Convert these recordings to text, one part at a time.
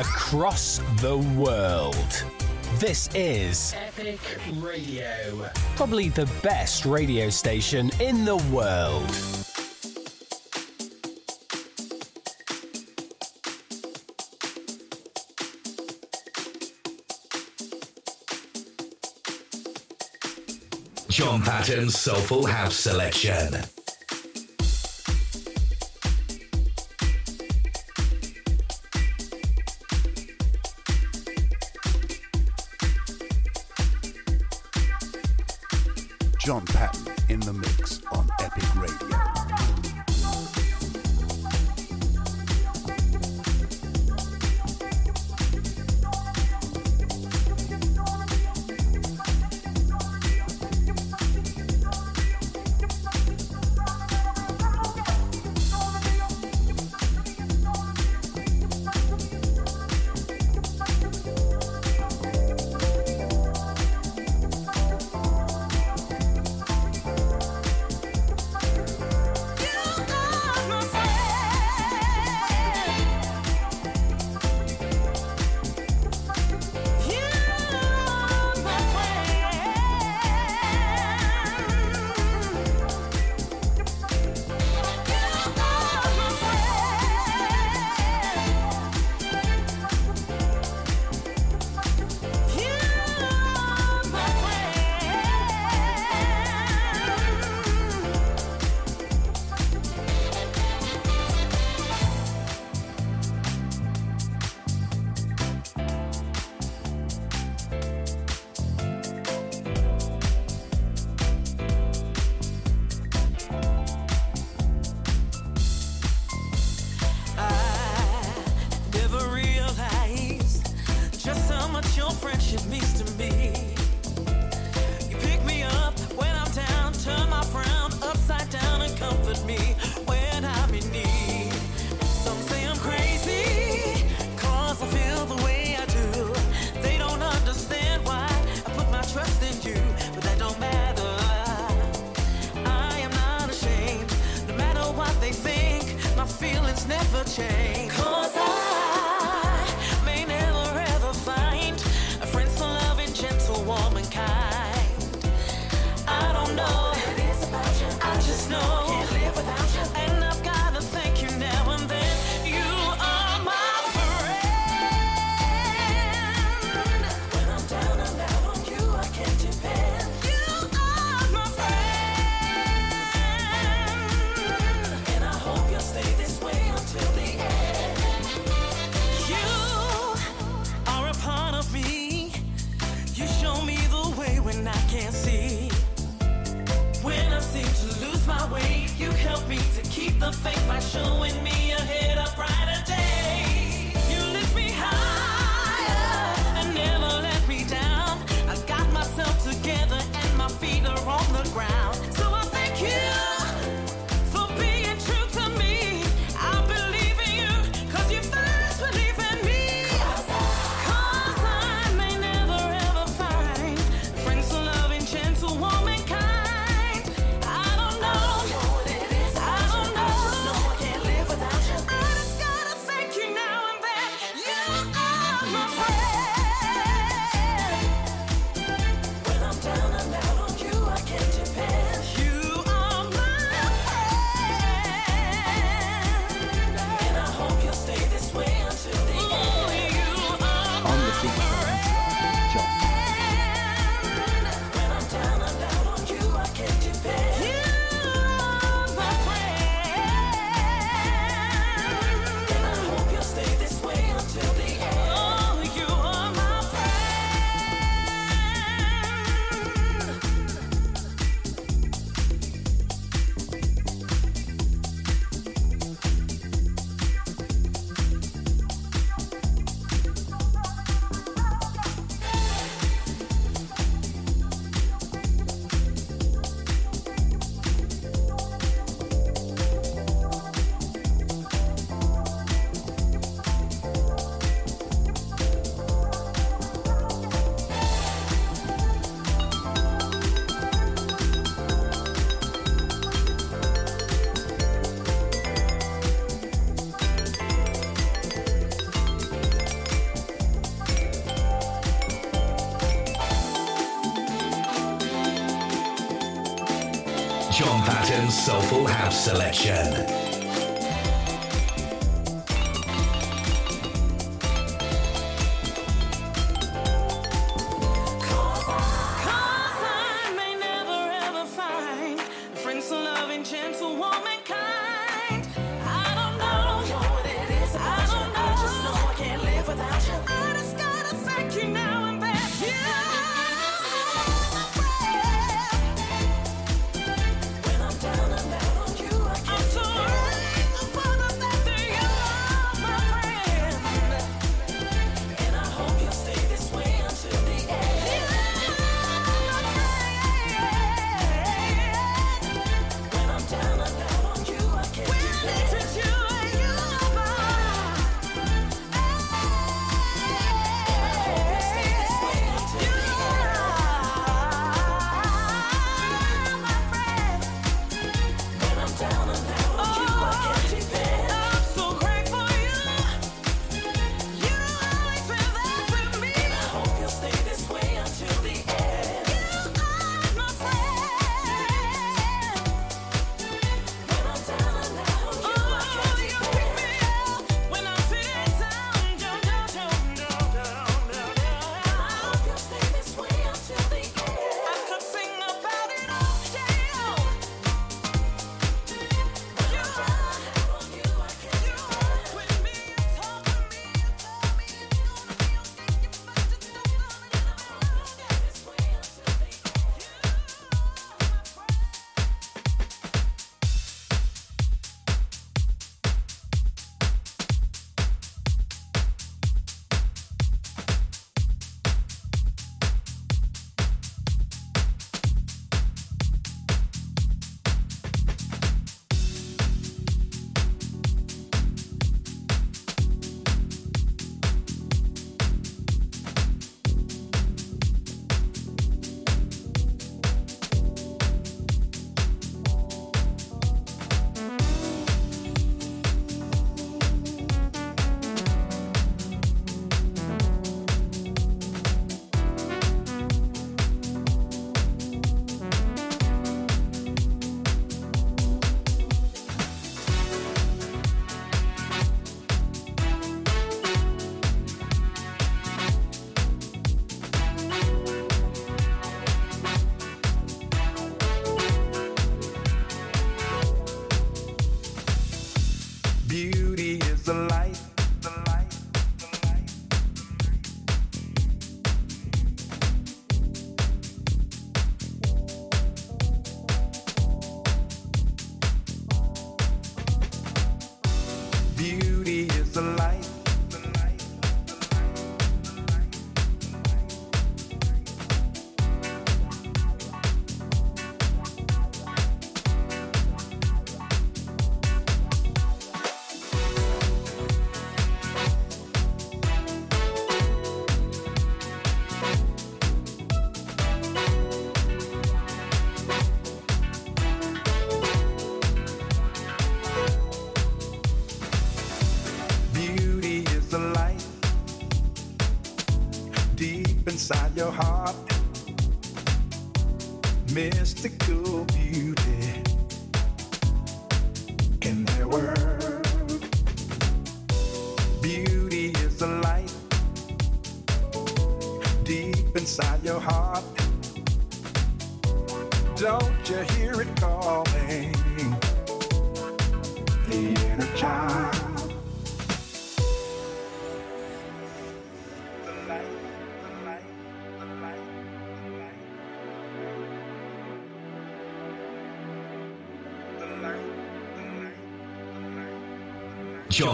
across the world. This is Epic Radio. Probably the best radio station in the world. John Patton's Soulful House Selection.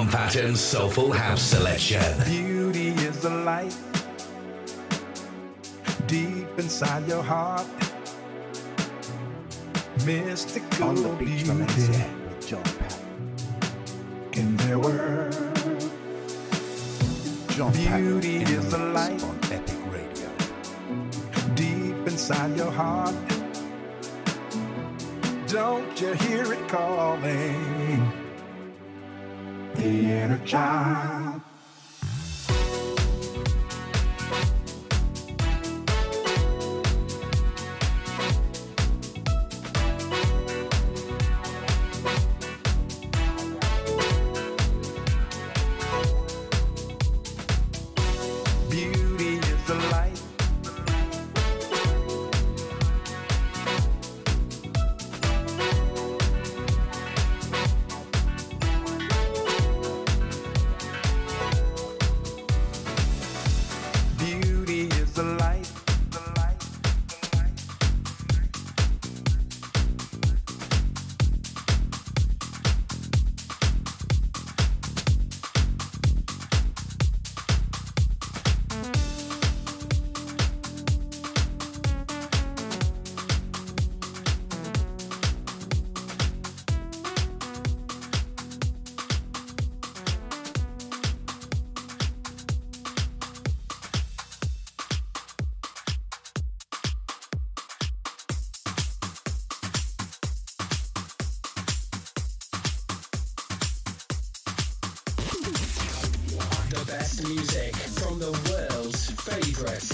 John Patton's Soulful House Selection. Beauty is the light deep inside your heart. Mystical On the beach, beauty with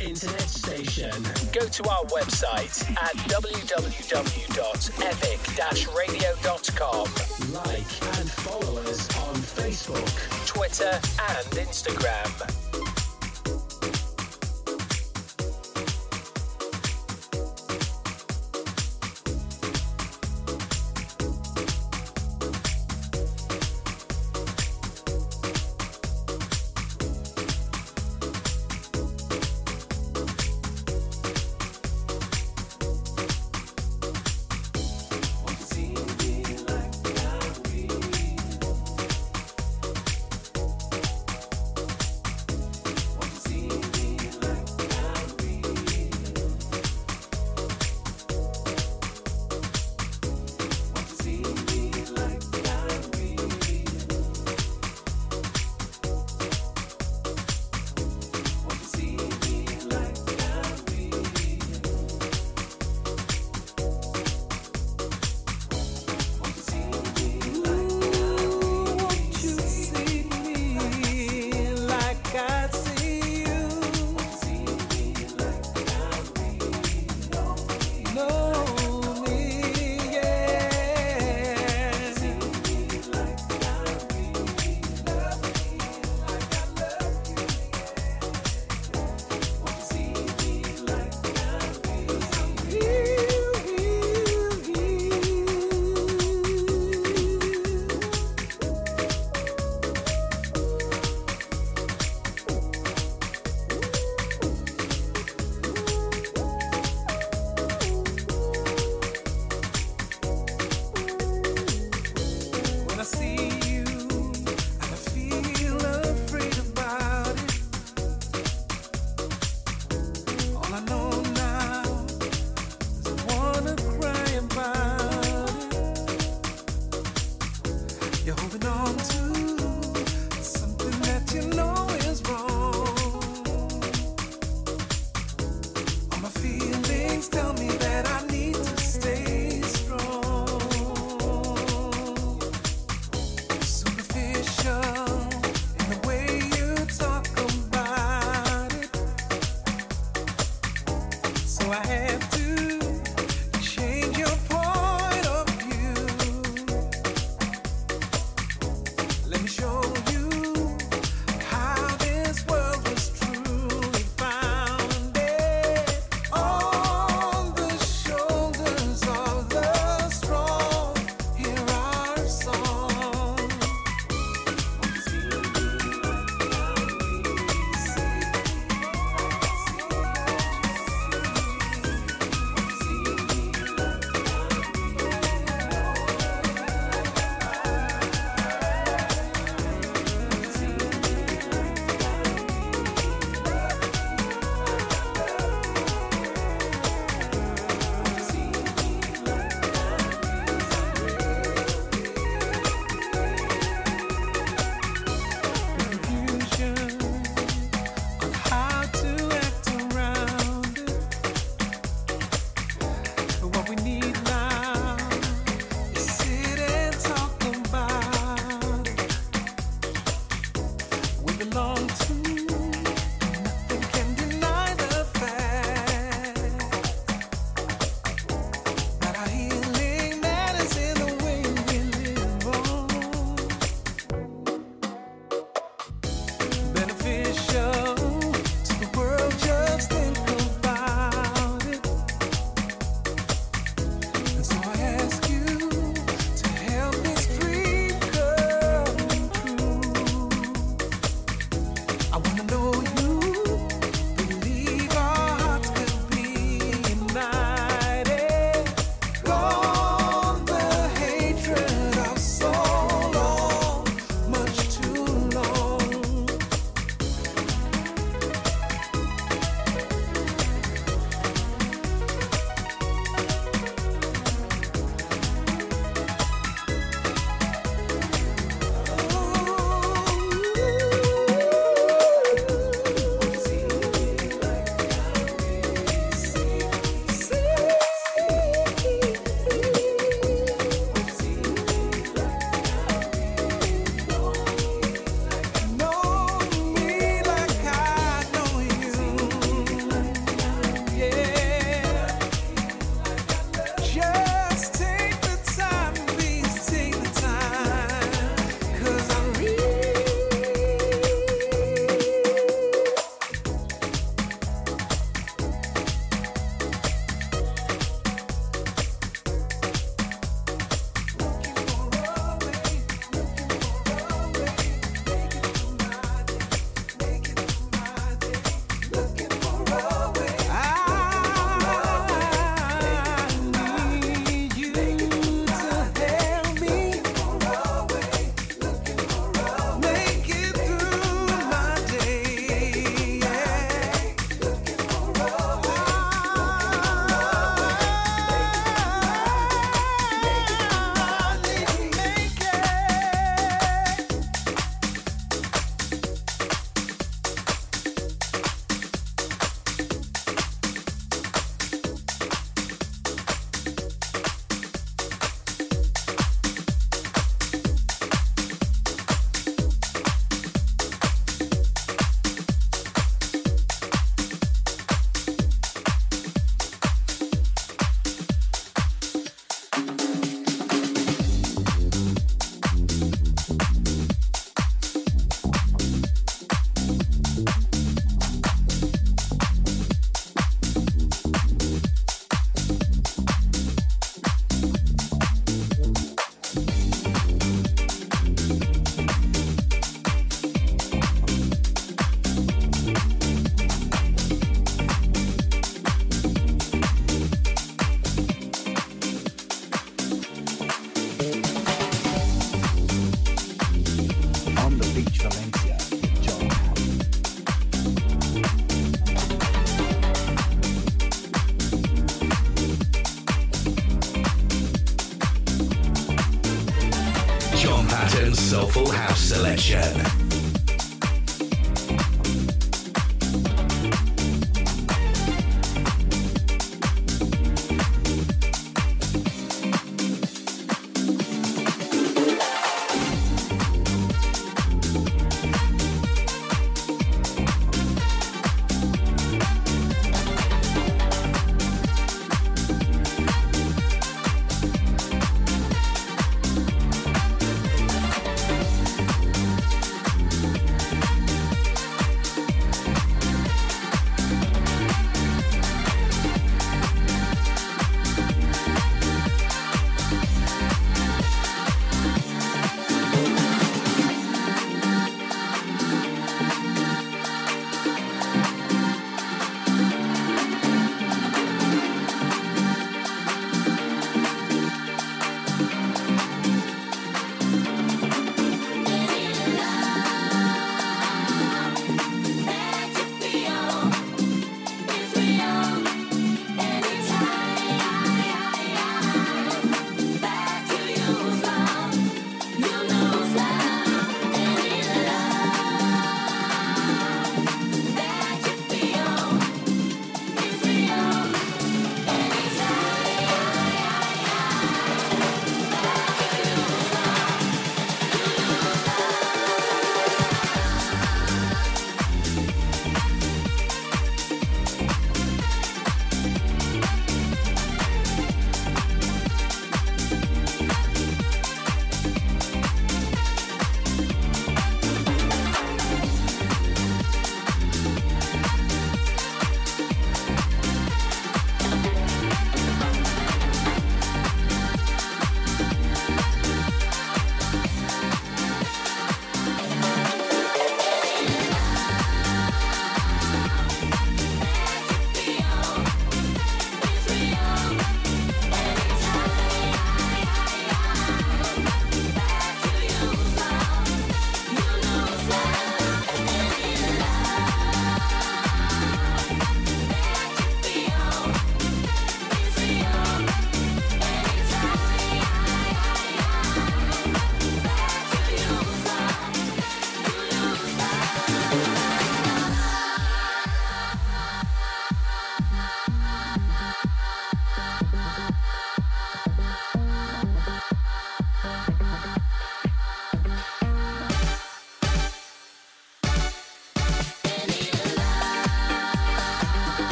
internet station. Go to our website at www.epic-radio.com. Like and follow us on Facebook, Twitter, and Instagram.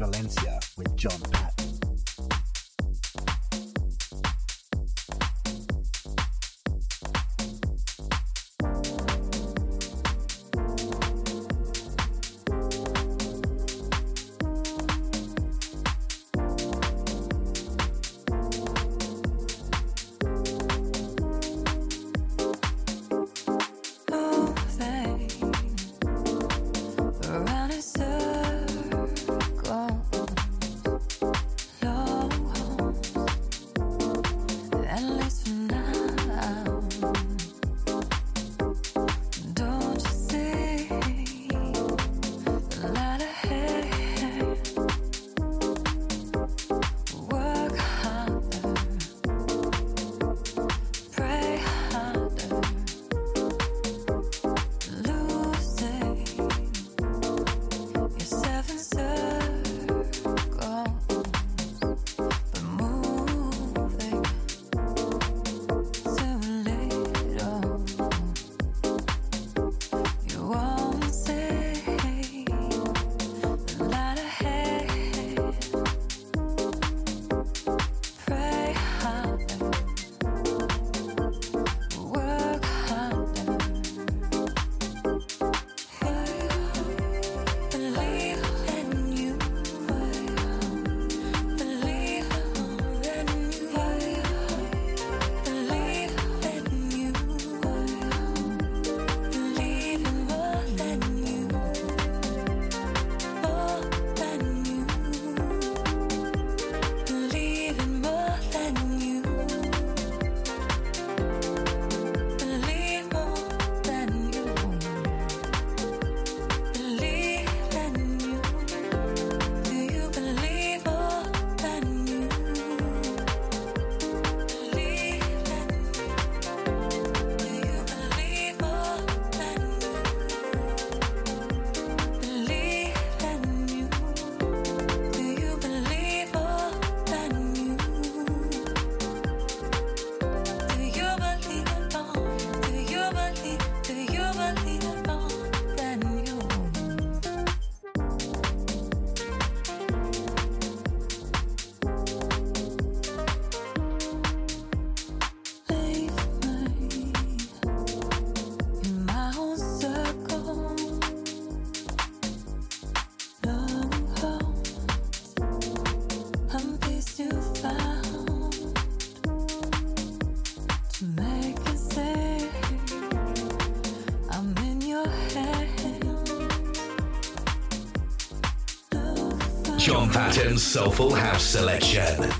Valencia with John Patton. Patton's Soulful House Selection.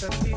Mr.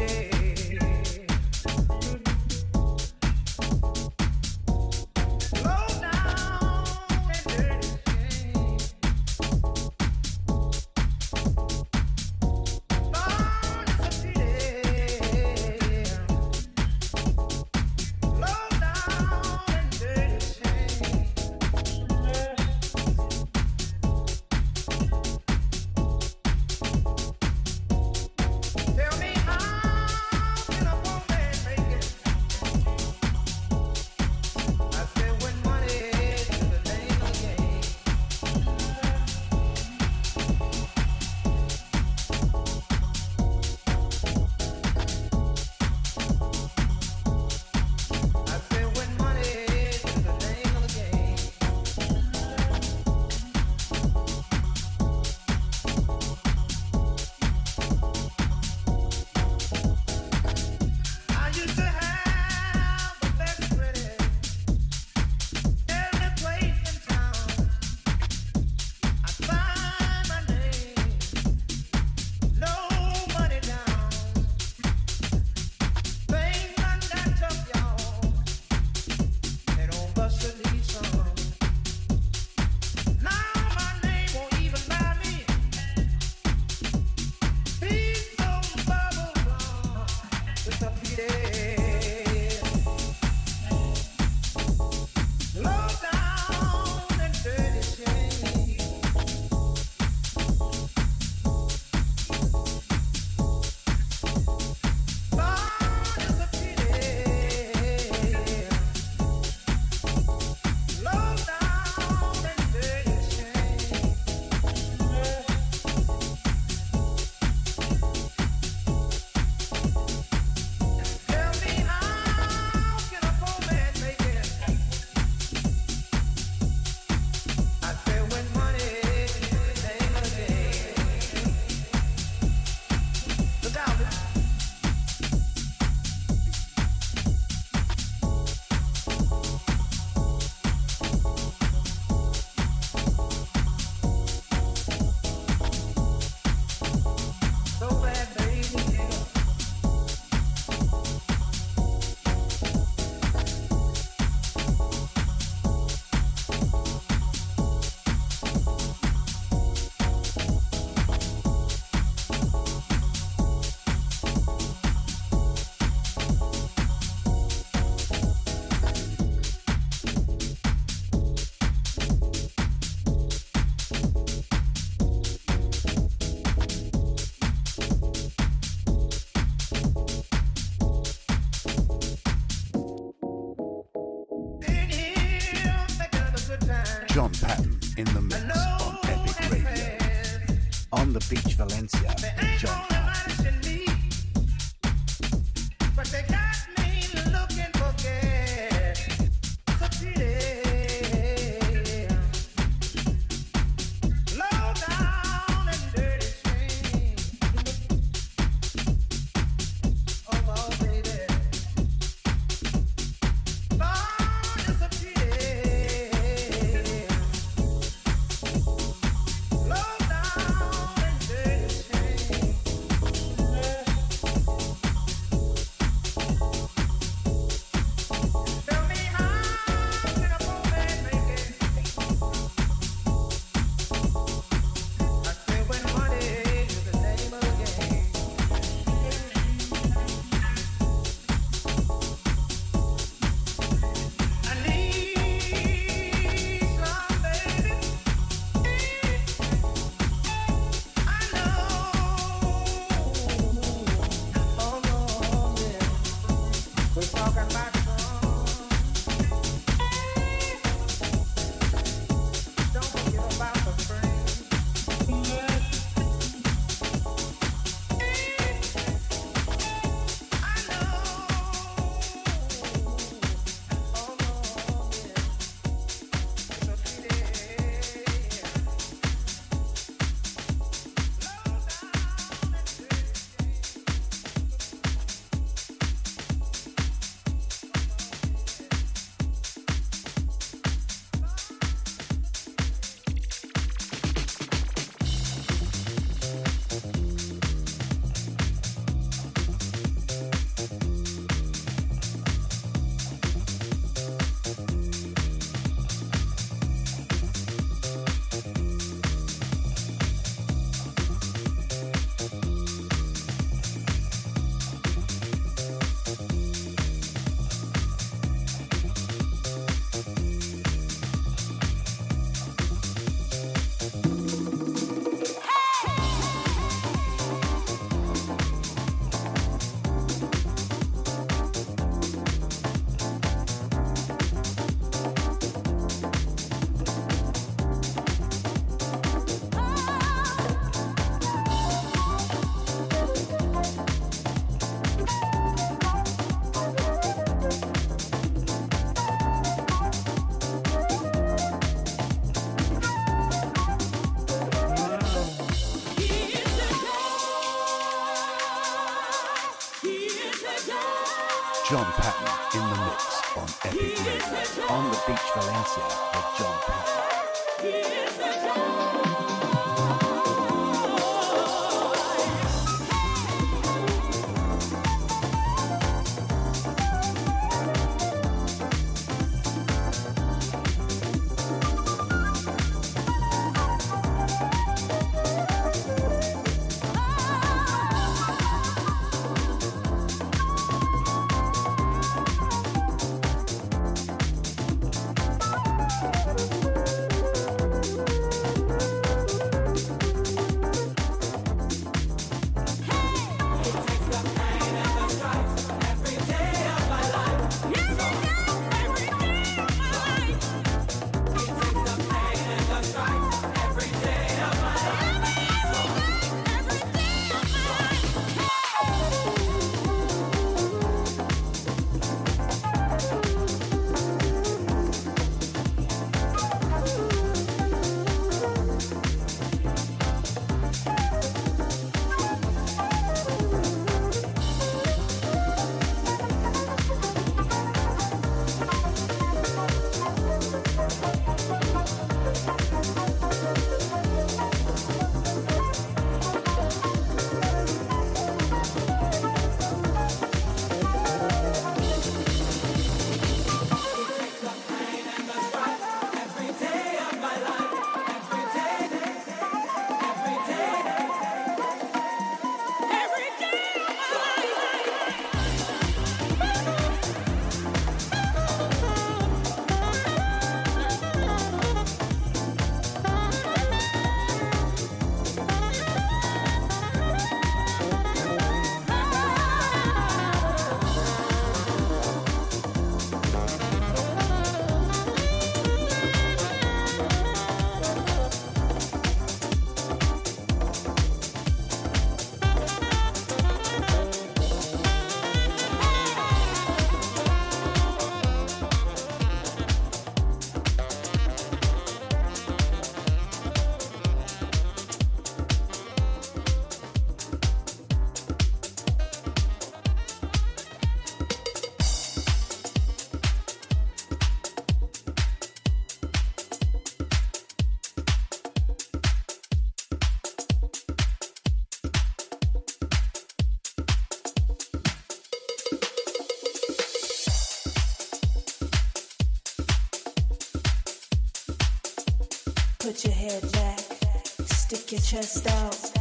chest out,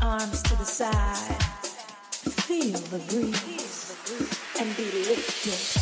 arms to the side. Feel the breeze and be lifted.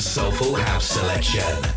Soulful House Selection.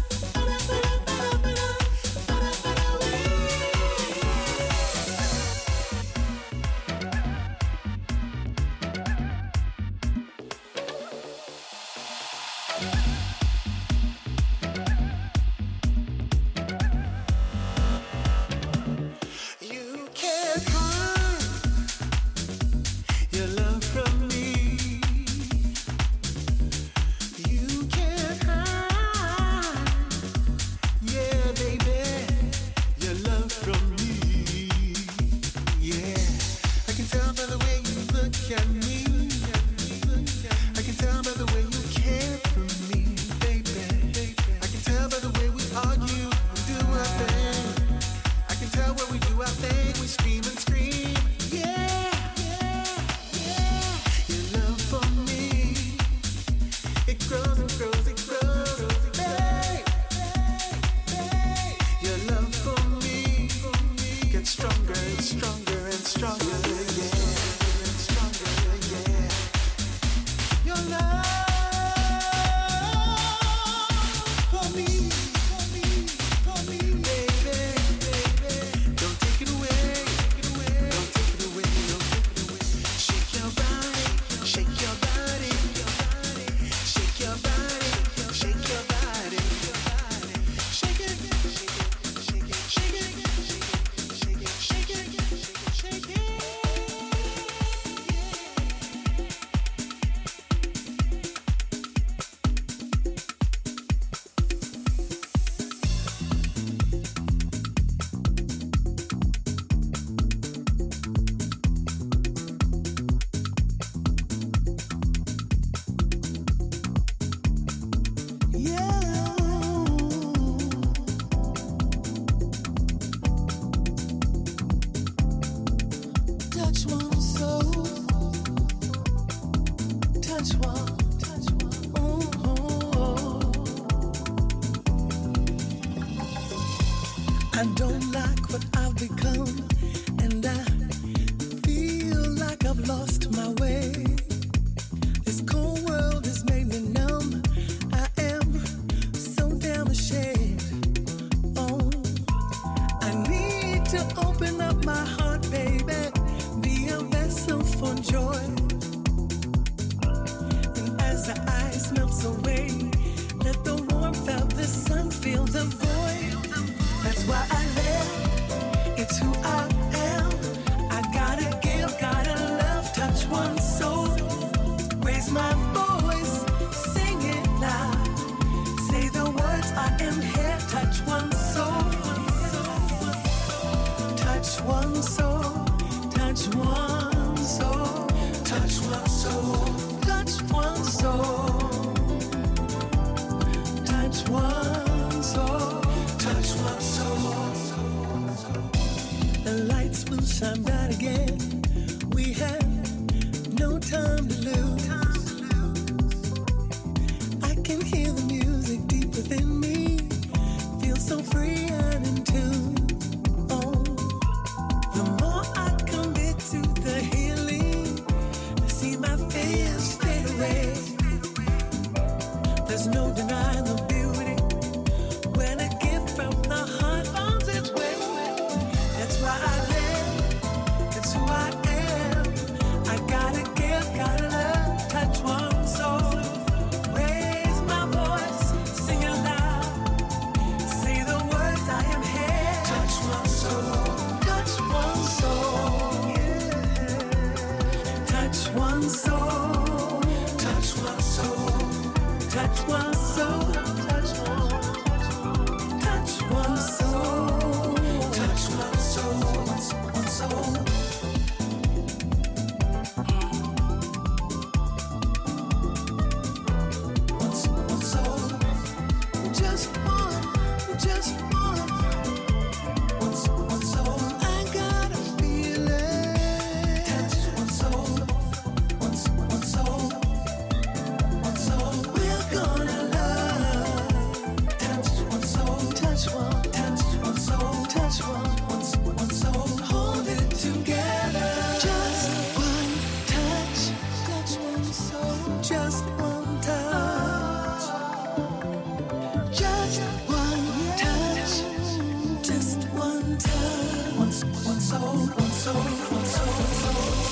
One soul, one soul, one soul, one soul.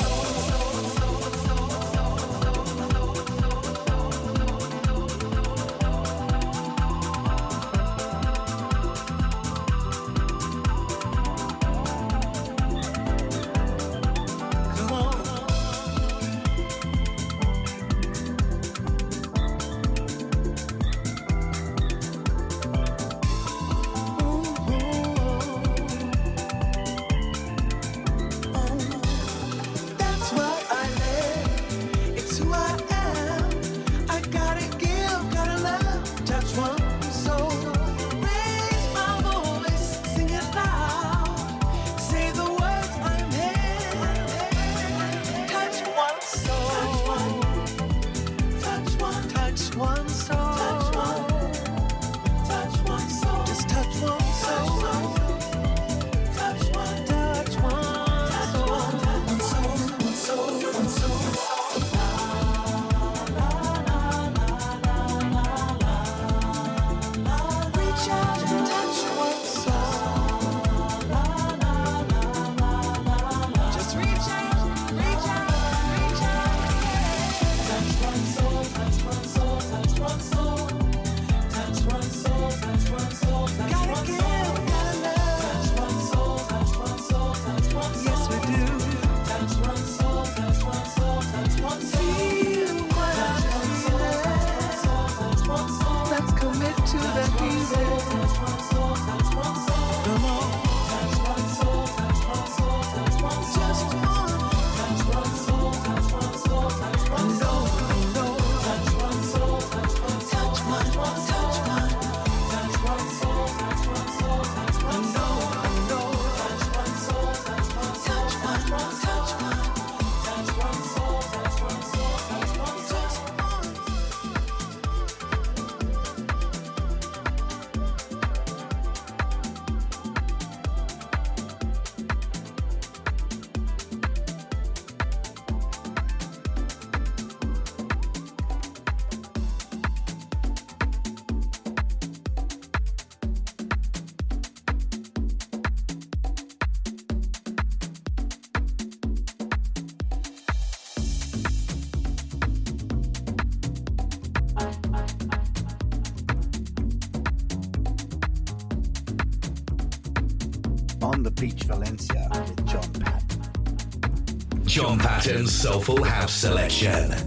Patton's Soulful House Selection.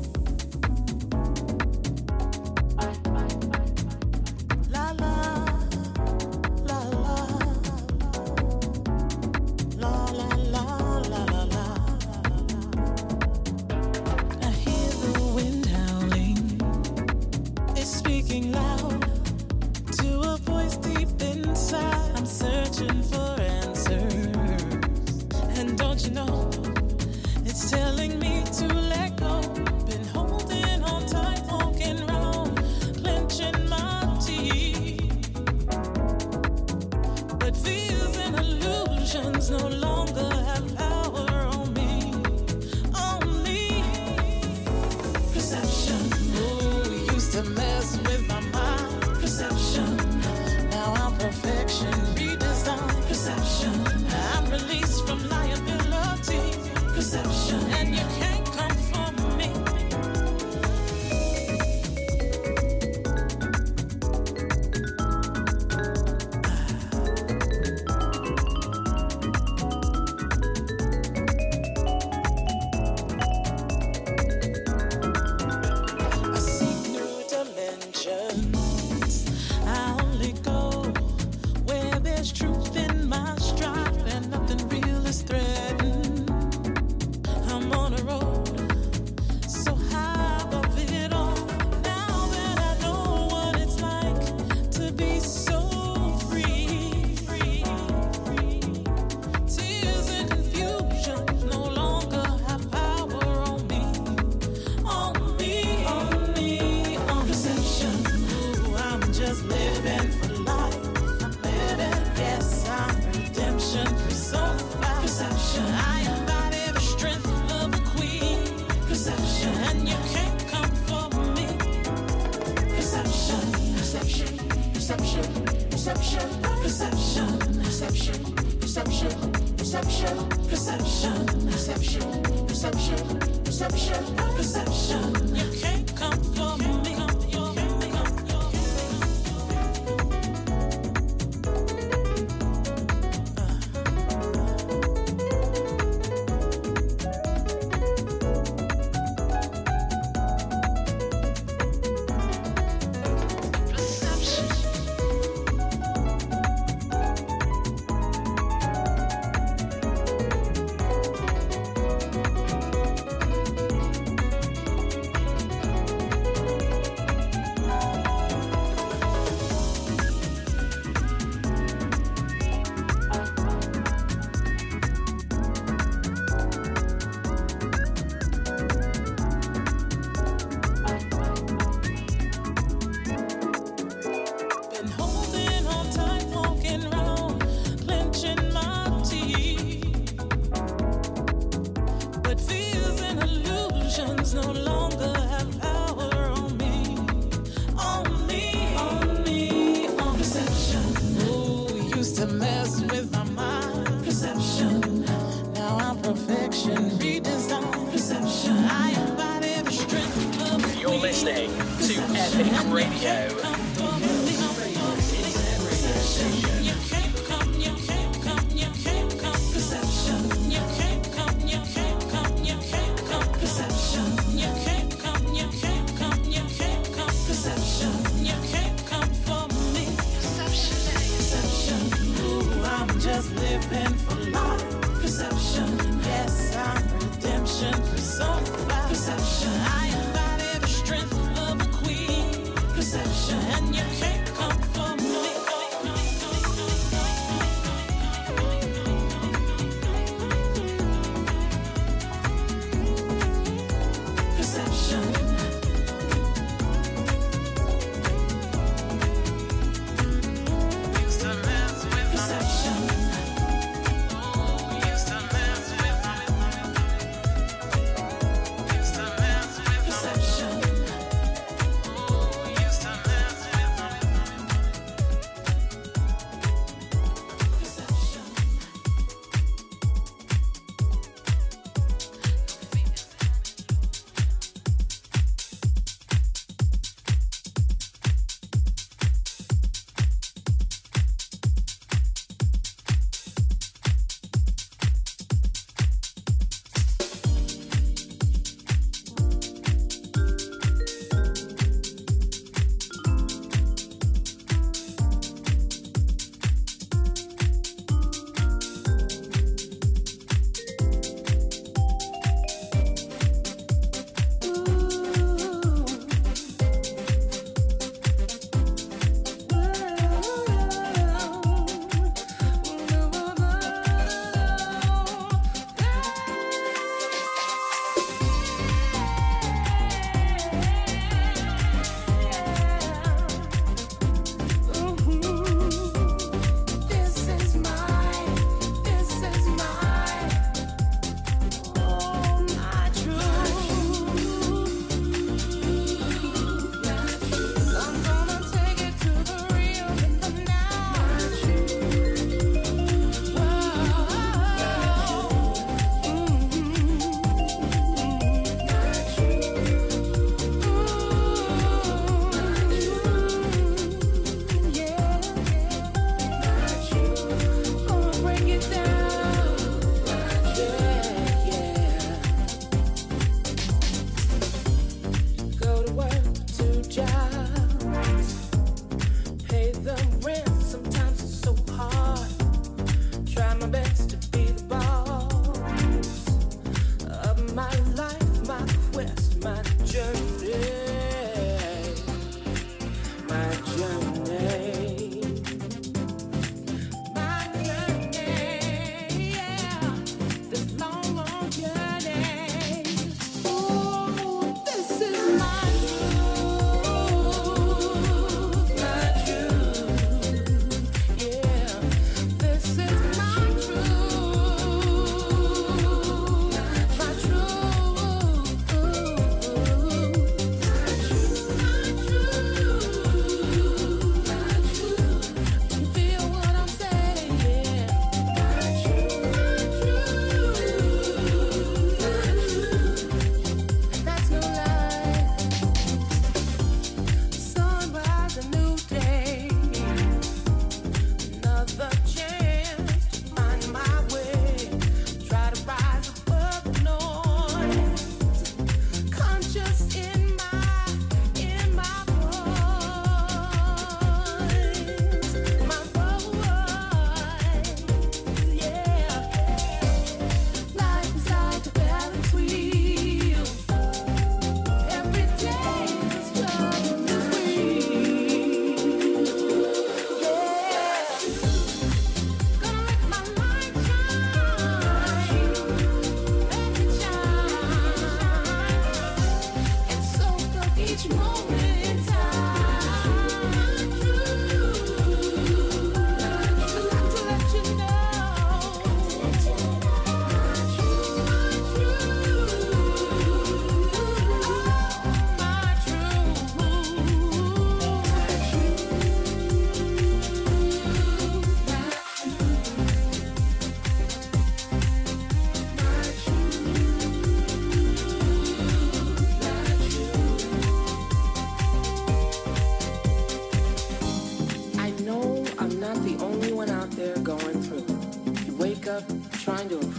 Perception.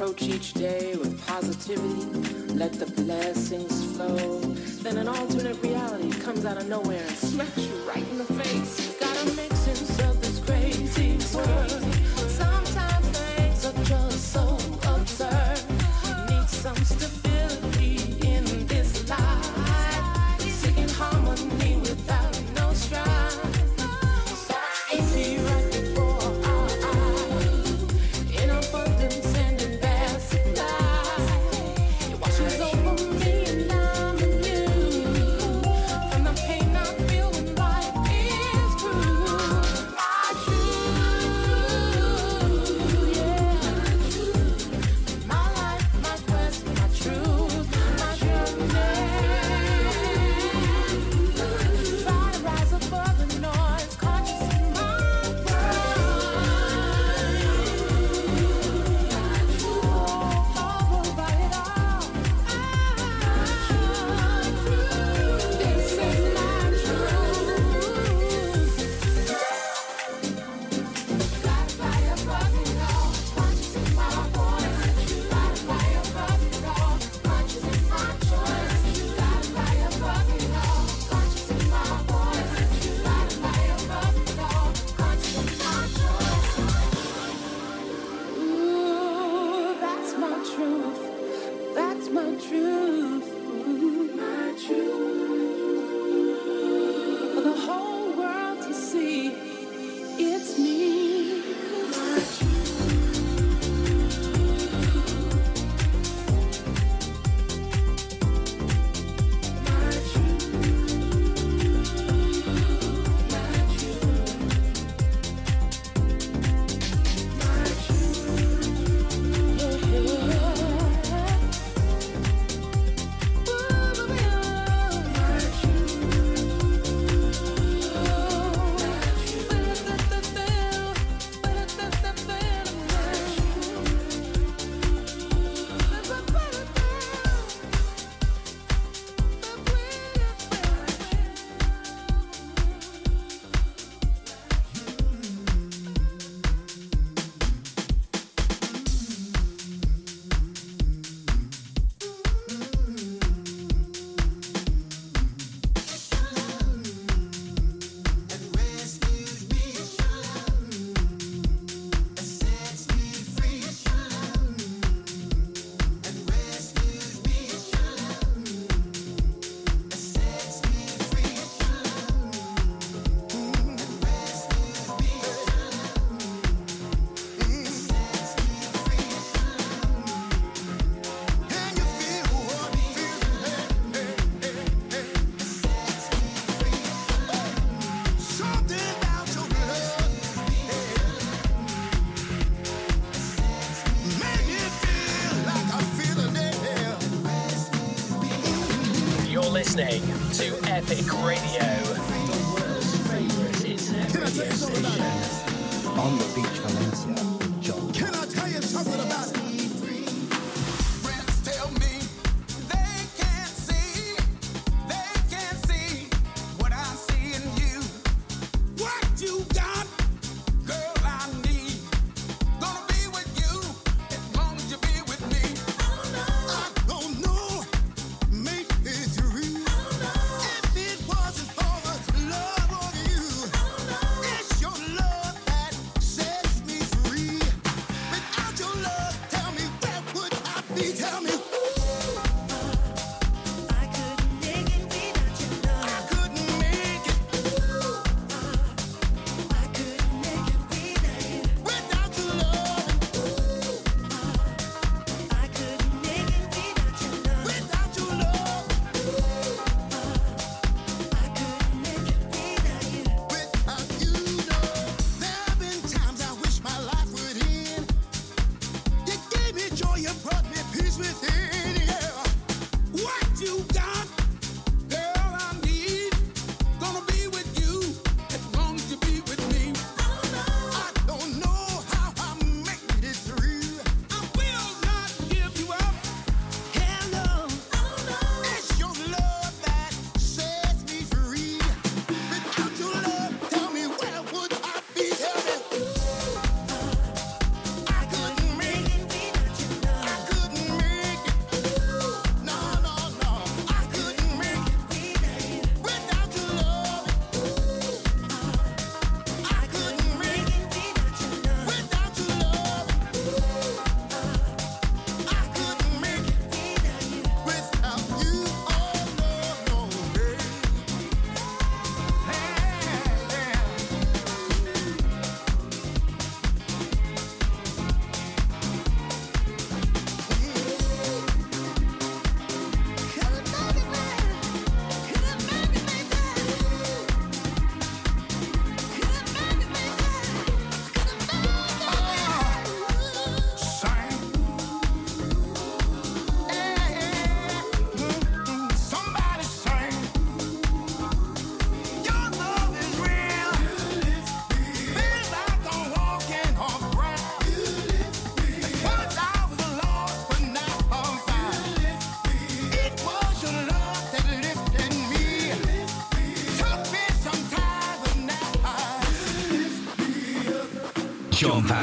approach each day with positivity, let the blessings flow. Then an alternate reality comes out of nowhere and smacks you right in the face.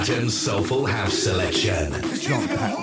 Patton's Soulful House Selection. John Patton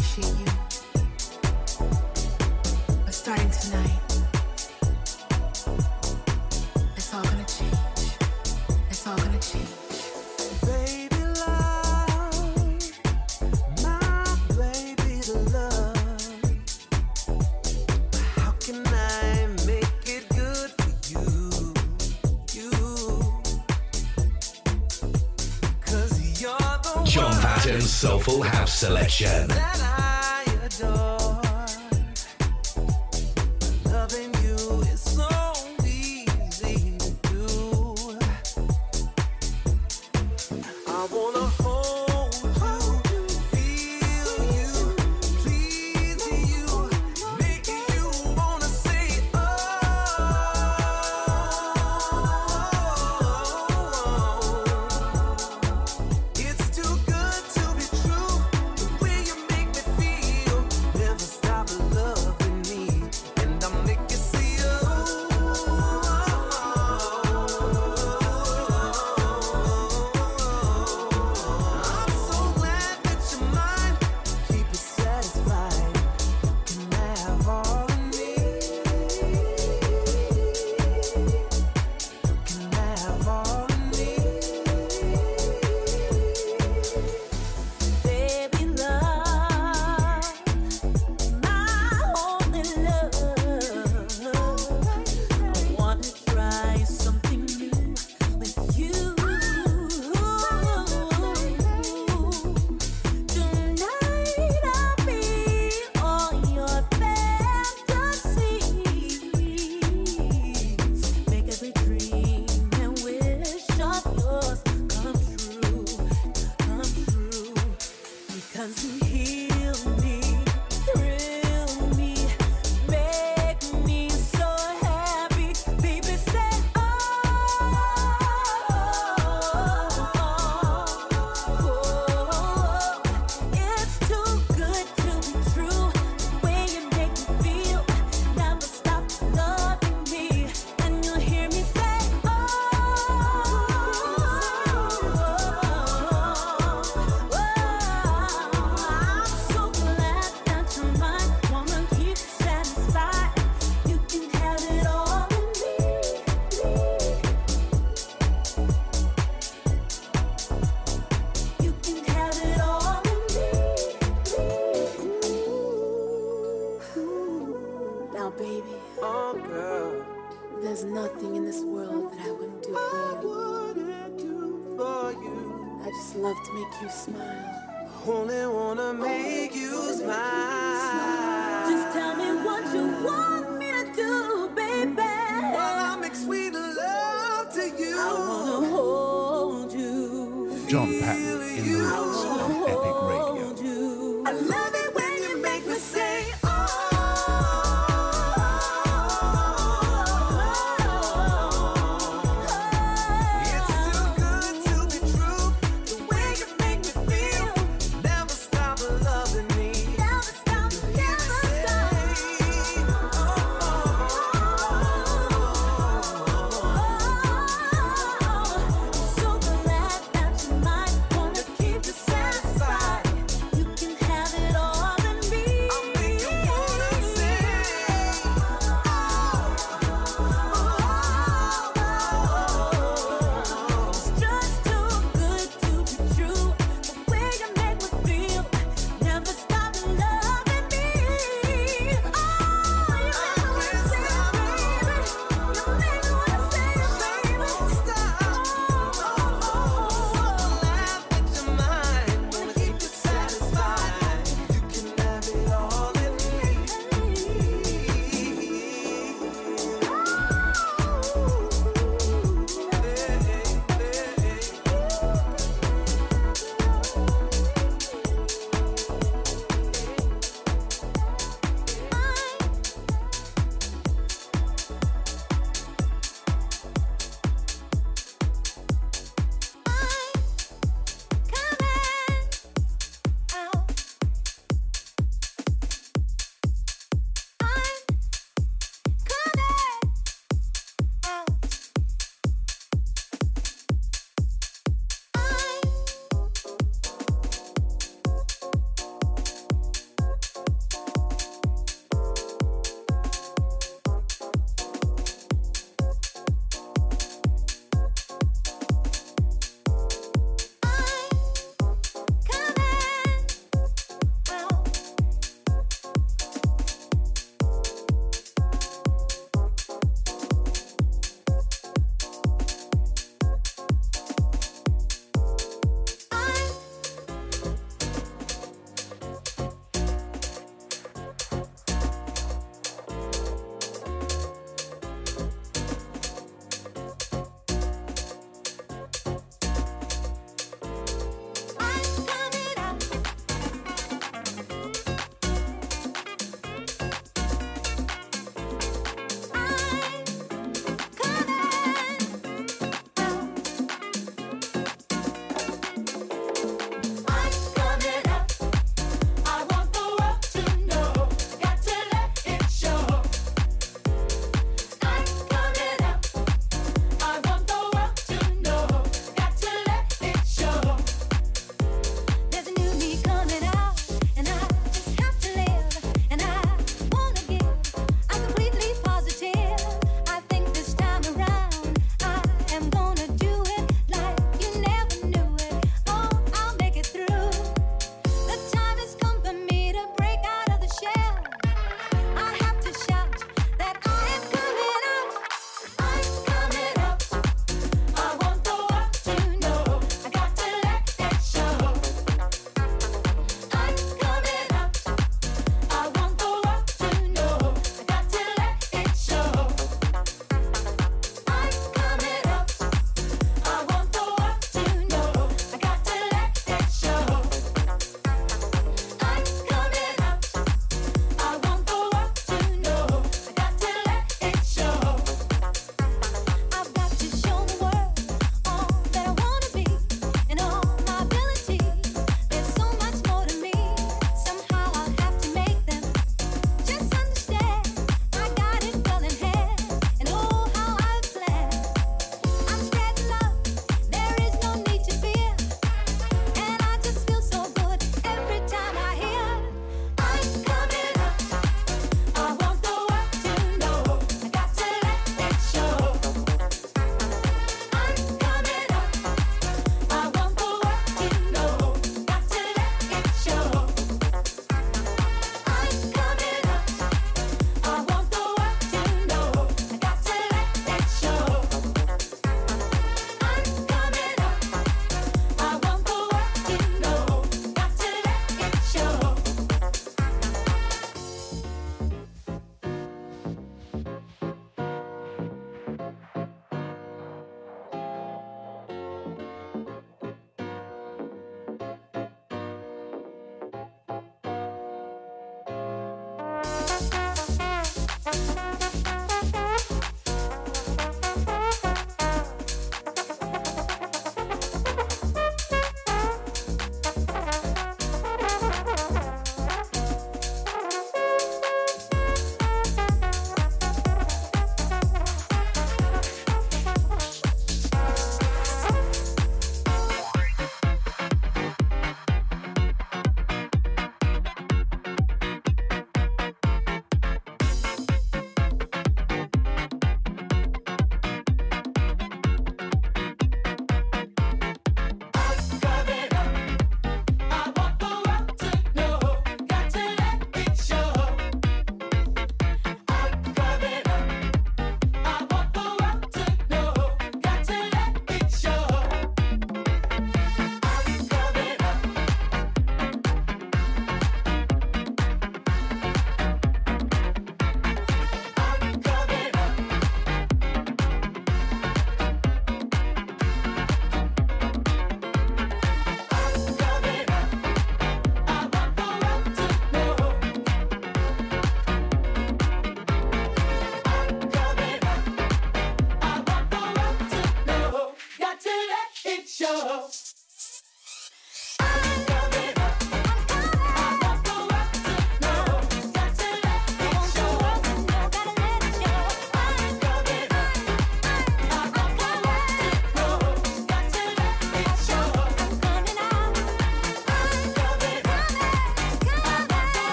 appreciate you. But starting tonight, it's all gonna change. It's all gonna change. John Soulful House Selection.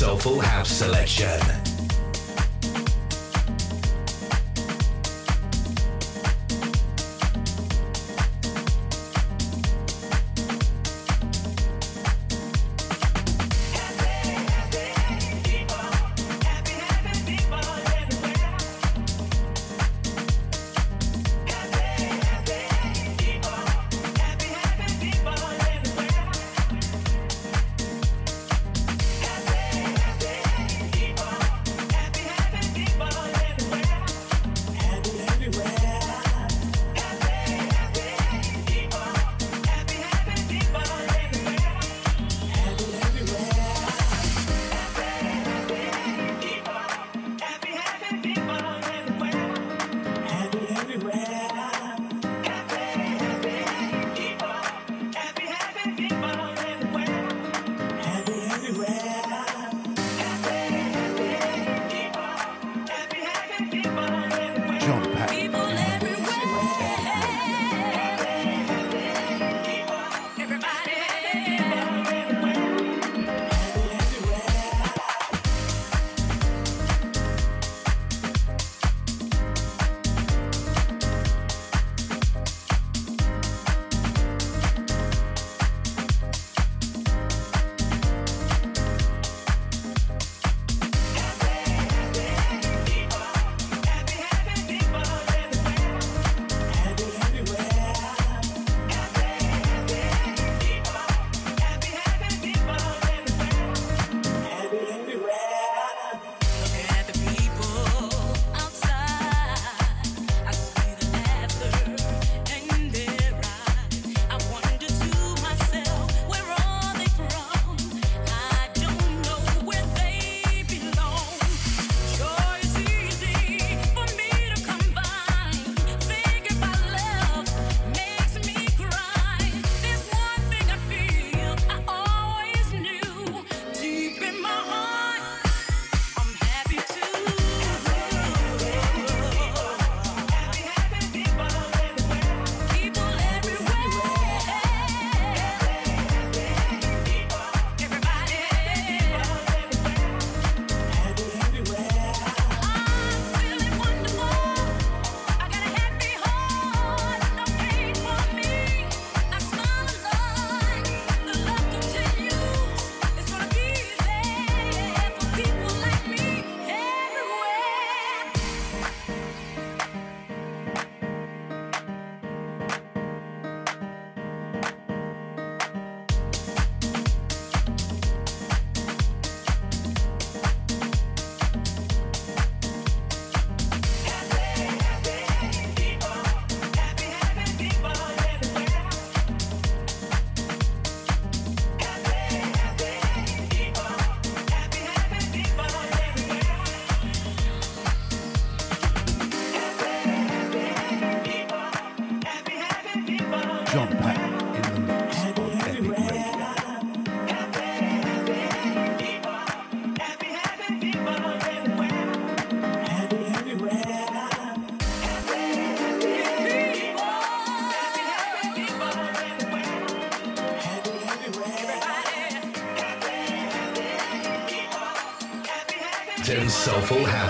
Soulful House Selection.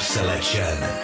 Selection.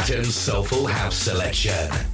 Patton's Soulful House Selection.